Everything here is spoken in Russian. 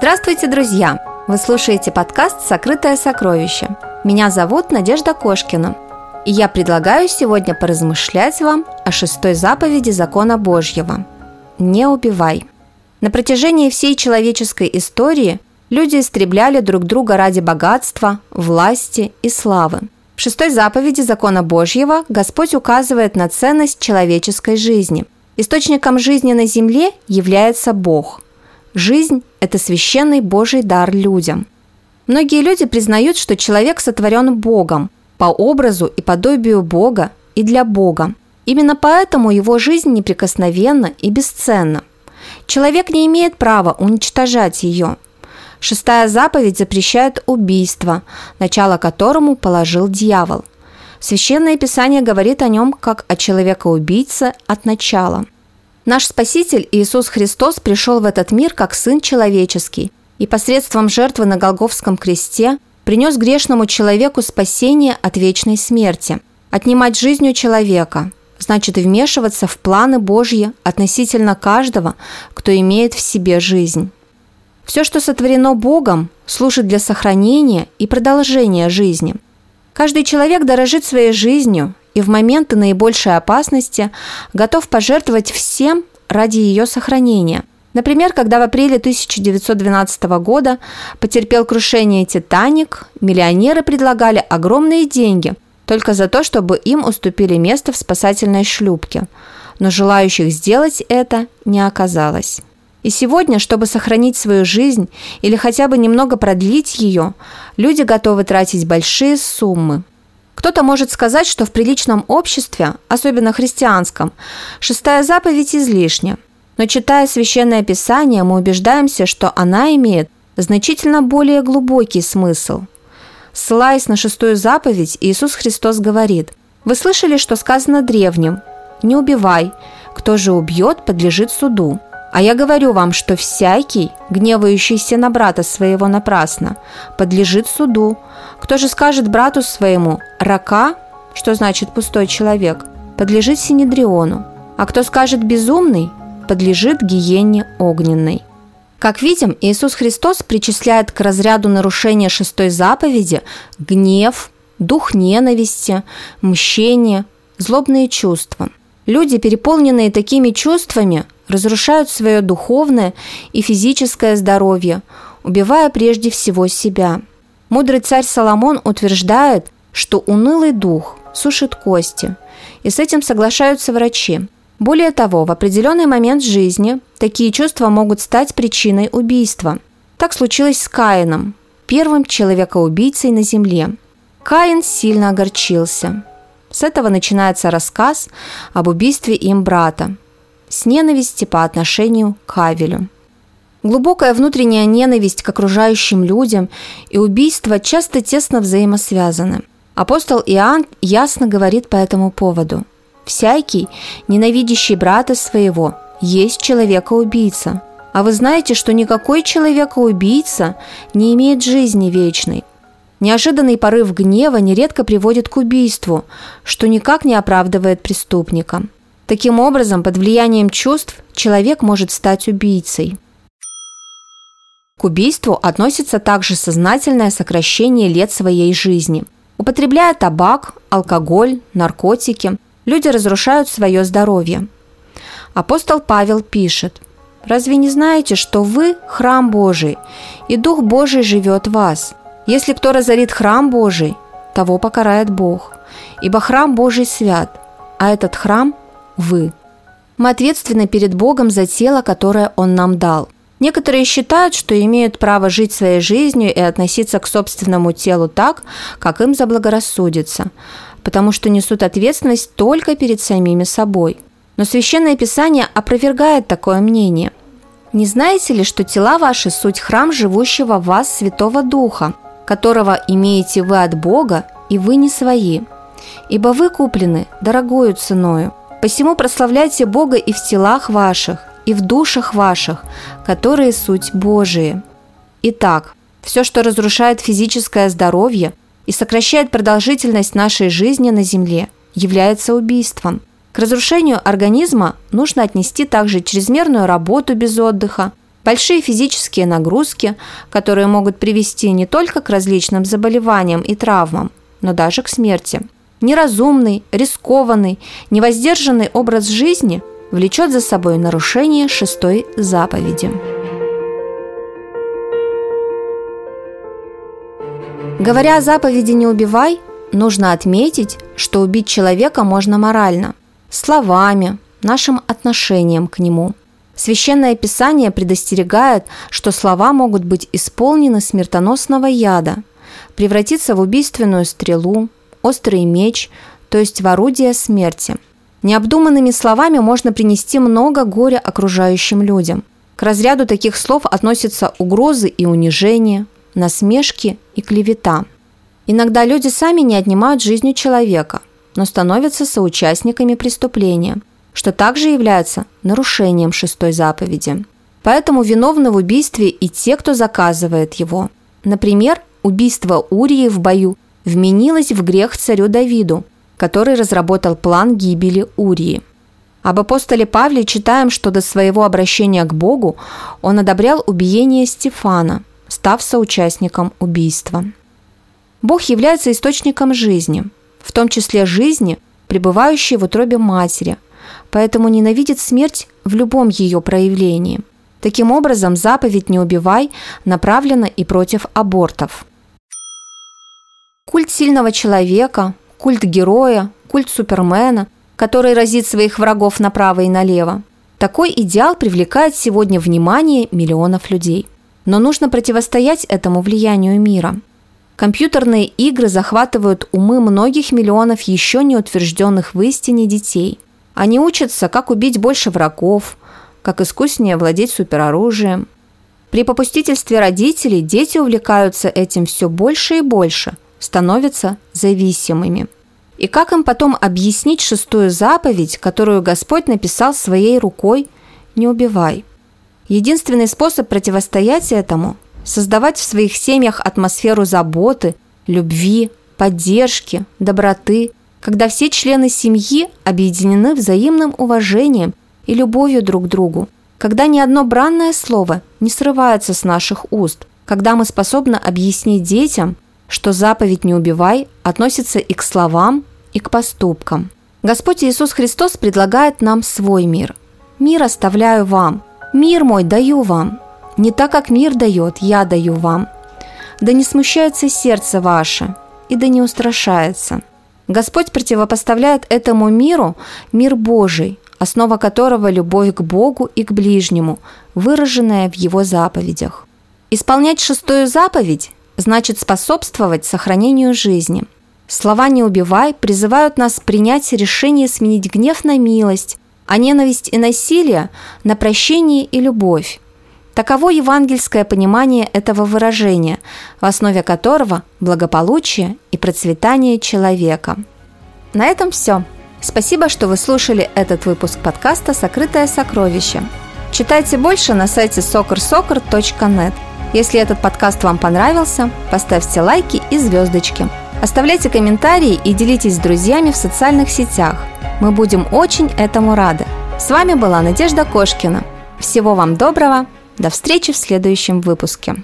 Здравствуйте, друзья! Вы слушаете подкаст «Сокрытое сокровище». Меня зовут Надежда Кошкина. И я предлагаю сегодня поразмышлять вам о шестой заповеди закона Божьего – «Не убивай». На протяжении всей человеческой истории люди истребляли друг друга ради богатства, власти и славы. В шестой заповеди закона Божьего Господь указывает на ценность человеческой жизни. Источником жизни на земле является Бог – Жизнь – это священный Божий дар людям. Многие люди признают, что человек сотворен Богом, по образу и подобию Бога и для Бога. Именно поэтому его жизнь неприкосновенна и бесценна. Человек не имеет права уничтожать ее. Шестая заповедь запрещает убийство, начало которому положил дьявол. Священное Писание говорит о нем как о человека-убийце от начала – Наш Спаситель Иисус Христос пришел в этот мир как Сын Человеческий и посредством жертвы на Голговском кресте принес грешному человеку спасение от вечной смерти. Отнимать жизнь у человека значит вмешиваться в планы Божьи относительно каждого, кто имеет в себе жизнь. Все, что сотворено Богом, служит для сохранения и продолжения жизни. Каждый человек дорожит своей жизнью и в моменты наибольшей опасности готов пожертвовать всем ради ее сохранения. Например, когда в апреле 1912 года потерпел крушение «Титаник», миллионеры предлагали огромные деньги только за то, чтобы им уступили место в спасательной шлюпке. Но желающих сделать это не оказалось. И сегодня, чтобы сохранить свою жизнь или хотя бы немного продлить ее, люди готовы тратить большие суммы – кто-то может сказать, что в приличном обществе, особенно христианском, шестая заповедь излишня. Но читая священное писание, мы убеждаемся, что она имеет значительно более глубокий смысл. Ссылаясь на шестую заповедь, Иисус Христос говорит, «Вы слышали, что сказано древним? Не убивай. Кто же убьет, подлежит суду. А я говорю вам, что всякий, гневающийся на брата своего напрасно, подлежит суду. Кто же скажет брату своему «рака», что значит пустой человек, подлежит синедриону, а кто скажет «безумный», подлежит гиенне огненной. Как видим, Иисус Христос причисляет к разряду нарушения шестой заповеди гнев, дух ненависти, мщение, злобные чувства. Люди, переполненные такими чувствами, разрушают свое духовное и физическое здоровье, убивая прежде всего себя. Мудрый царь Соломон утверждает, что унылый дух сушит кости, и с этим соглашаются врачи. Более того, в определенный момент жизни такие чувства могут стать причиной убийства. Так случилось с Каином, первым человекоубийцей на земле. Каин сильно огорчился. С этого начинается рассказ об убийстве им брата – с ненависти по отношению к Авелю. Глубокая внутренняя ненависть к окружающим людям и убийство часто тесно взаимосвязаны. Апостол Иоанн ясно говорит по этому поводу. «Всякий, ненавидящий брата своего, есть человека-убийца. А вы знаете, что никакой человека-убийца не имеет жизни вечной. Неожиданный порыв гнева нередко приводит к убийству, что никак не оправдывает преступника. Таким образом, под влиянием чувств человек может стать убийцей. К убийству относится также сознательное сокращение лет своей жизни. Употребляя табак, алкоголь, наркотики, люди разрушают свое здоровье. Апостол Павел пишет, «Разве не знаете, что вы – храм Божий, и Дух Божий живет в вас? Если кто разорит храм Божий, того покарает Бог, ибо храм Божий свят, а этот храм – вы. Мы ответственны перед Богом за тело, которое Он нам дал. Некоторые считают, что имеют право жить своей жизнью и относиться к собственному телу так, как им заблагорассудится, потому что несут ответственность только перед самими собой. Но Священное Писание опровергает такое мнение. Не знаете ли, что тела ваши – суть храм живущего в вас Святого Духа, которого имеете вы от Бога, и вы не свои? Ибо вы куплены дорогою ценою. Посему прославляйте Бога и в телах ваших, и в душах ваших, которые суть Божии. Итак, все, что разрушает физическое здоровье и сокращает продолжительность нашей жизни на Земле, является убийством. К разрушению организма нужно отнести также чрезмерную работу без отдыха, большие физические нагрузки, которые могут привести не только к различным заболеваниям и травмам, но даже к смерти. Неразумный, рискованный, невоздержанный образ жизни влечет за собой нарушение шестой заповеди. Говоря о заповеди «не убивай», нужно отметить, что убить человека можно морально, словами, нашим отношением к нему. Священное Писание предостерегает, что слова могут быть исполнены смертоносного яда, превратиться в убийственную стрелу, острый меч, то есть в орудие смерти. Необдуманными словами можно принести много горя окружающим людям. К разряду таких слов относятся угрозы и унижение, насмешки и клевета. Иногда люди сами не отнимают жизнью человека, но становятся соучастниками преступления, что также является нарушением шестой заповеди. Поэтому виновны в убийстве и те, кто заказывает его. Например, убийство Урии в бою вменилось в грех царю Давиду, который разработал план гибели Урии. Об апостоле Павле читаем, что до своего обращения к Богу он одобрял убиение Стефана, став соучастником убийства. Бог является источником жизни, в том числе жизни, пребывающей в утробе матери, поэтому ненавидит смерть в любом ее проявлении. Таким образом, заповедь «не убивай» направлена и против абортов. Культ сильного человека, культ героя, культ супермена, который разит своих врагов направо и налево. Такой идеал привлекает сегодня внимание миллионов людей – но нужно противостоять этому влиянию мира. Компьютерные игры захватывают умы многих миллионов еще не утвержденных в истине детей. Они учатся, как убить больше врагов, как искуснее владеть супероружием. При попустительстве родителей дети увлекаются этим все больше и больше, становятся зависимыми. И как им потом объяснить шестую заповедь, которую Господь написал своей рукой «Не убивай»? Единственный способ противостоять этому – создавать в своих семьях атмосферу заботы, любви, поддержки, доброты, когда все члены семьи объединены взаимным уважением и любовью друг к другу, когда ни одно бранное слово не срывается с наших уст, когда мы способны объяснить детям, что заповедь «не убивай» относится и к словам, и к поступкам. Господь Иисус Христос предлагает нам свой мир. «Мир оставляю вам, Мир мой даю вам, не так, как мир дает, я даю вам. Да не смущается сердце ваше, и да не устрашается. Господь противопоставляет этому миру мир Божий, основа которого – любовь к Богу и к ближнему, выраженная в Его заповедях. Исполнять шестую заповедь значит способствовать сохранению жизни. Слова «не убивай» призывают нас принять решение сменить гнев на милость, а ненависть и насилие на прощение и любовь. Таково евангельское понимание этого выражения, в основе которого благополучие и процветание человека. На этом все. Спасибо, что вы слушали этот выпуск подкаста «Сокрытое сокровище». Читайте больше на сайте soccersoccer.net. Если этот подкаст вам понравился, поставьте лайки и звездочки. Оставляйте комментарии и делитесь с друзьями в социальных сетях – мы будем очень этому рады. С вами была Надежда Кошкина. Всего вам доброго. До встречи в следующем выпуске.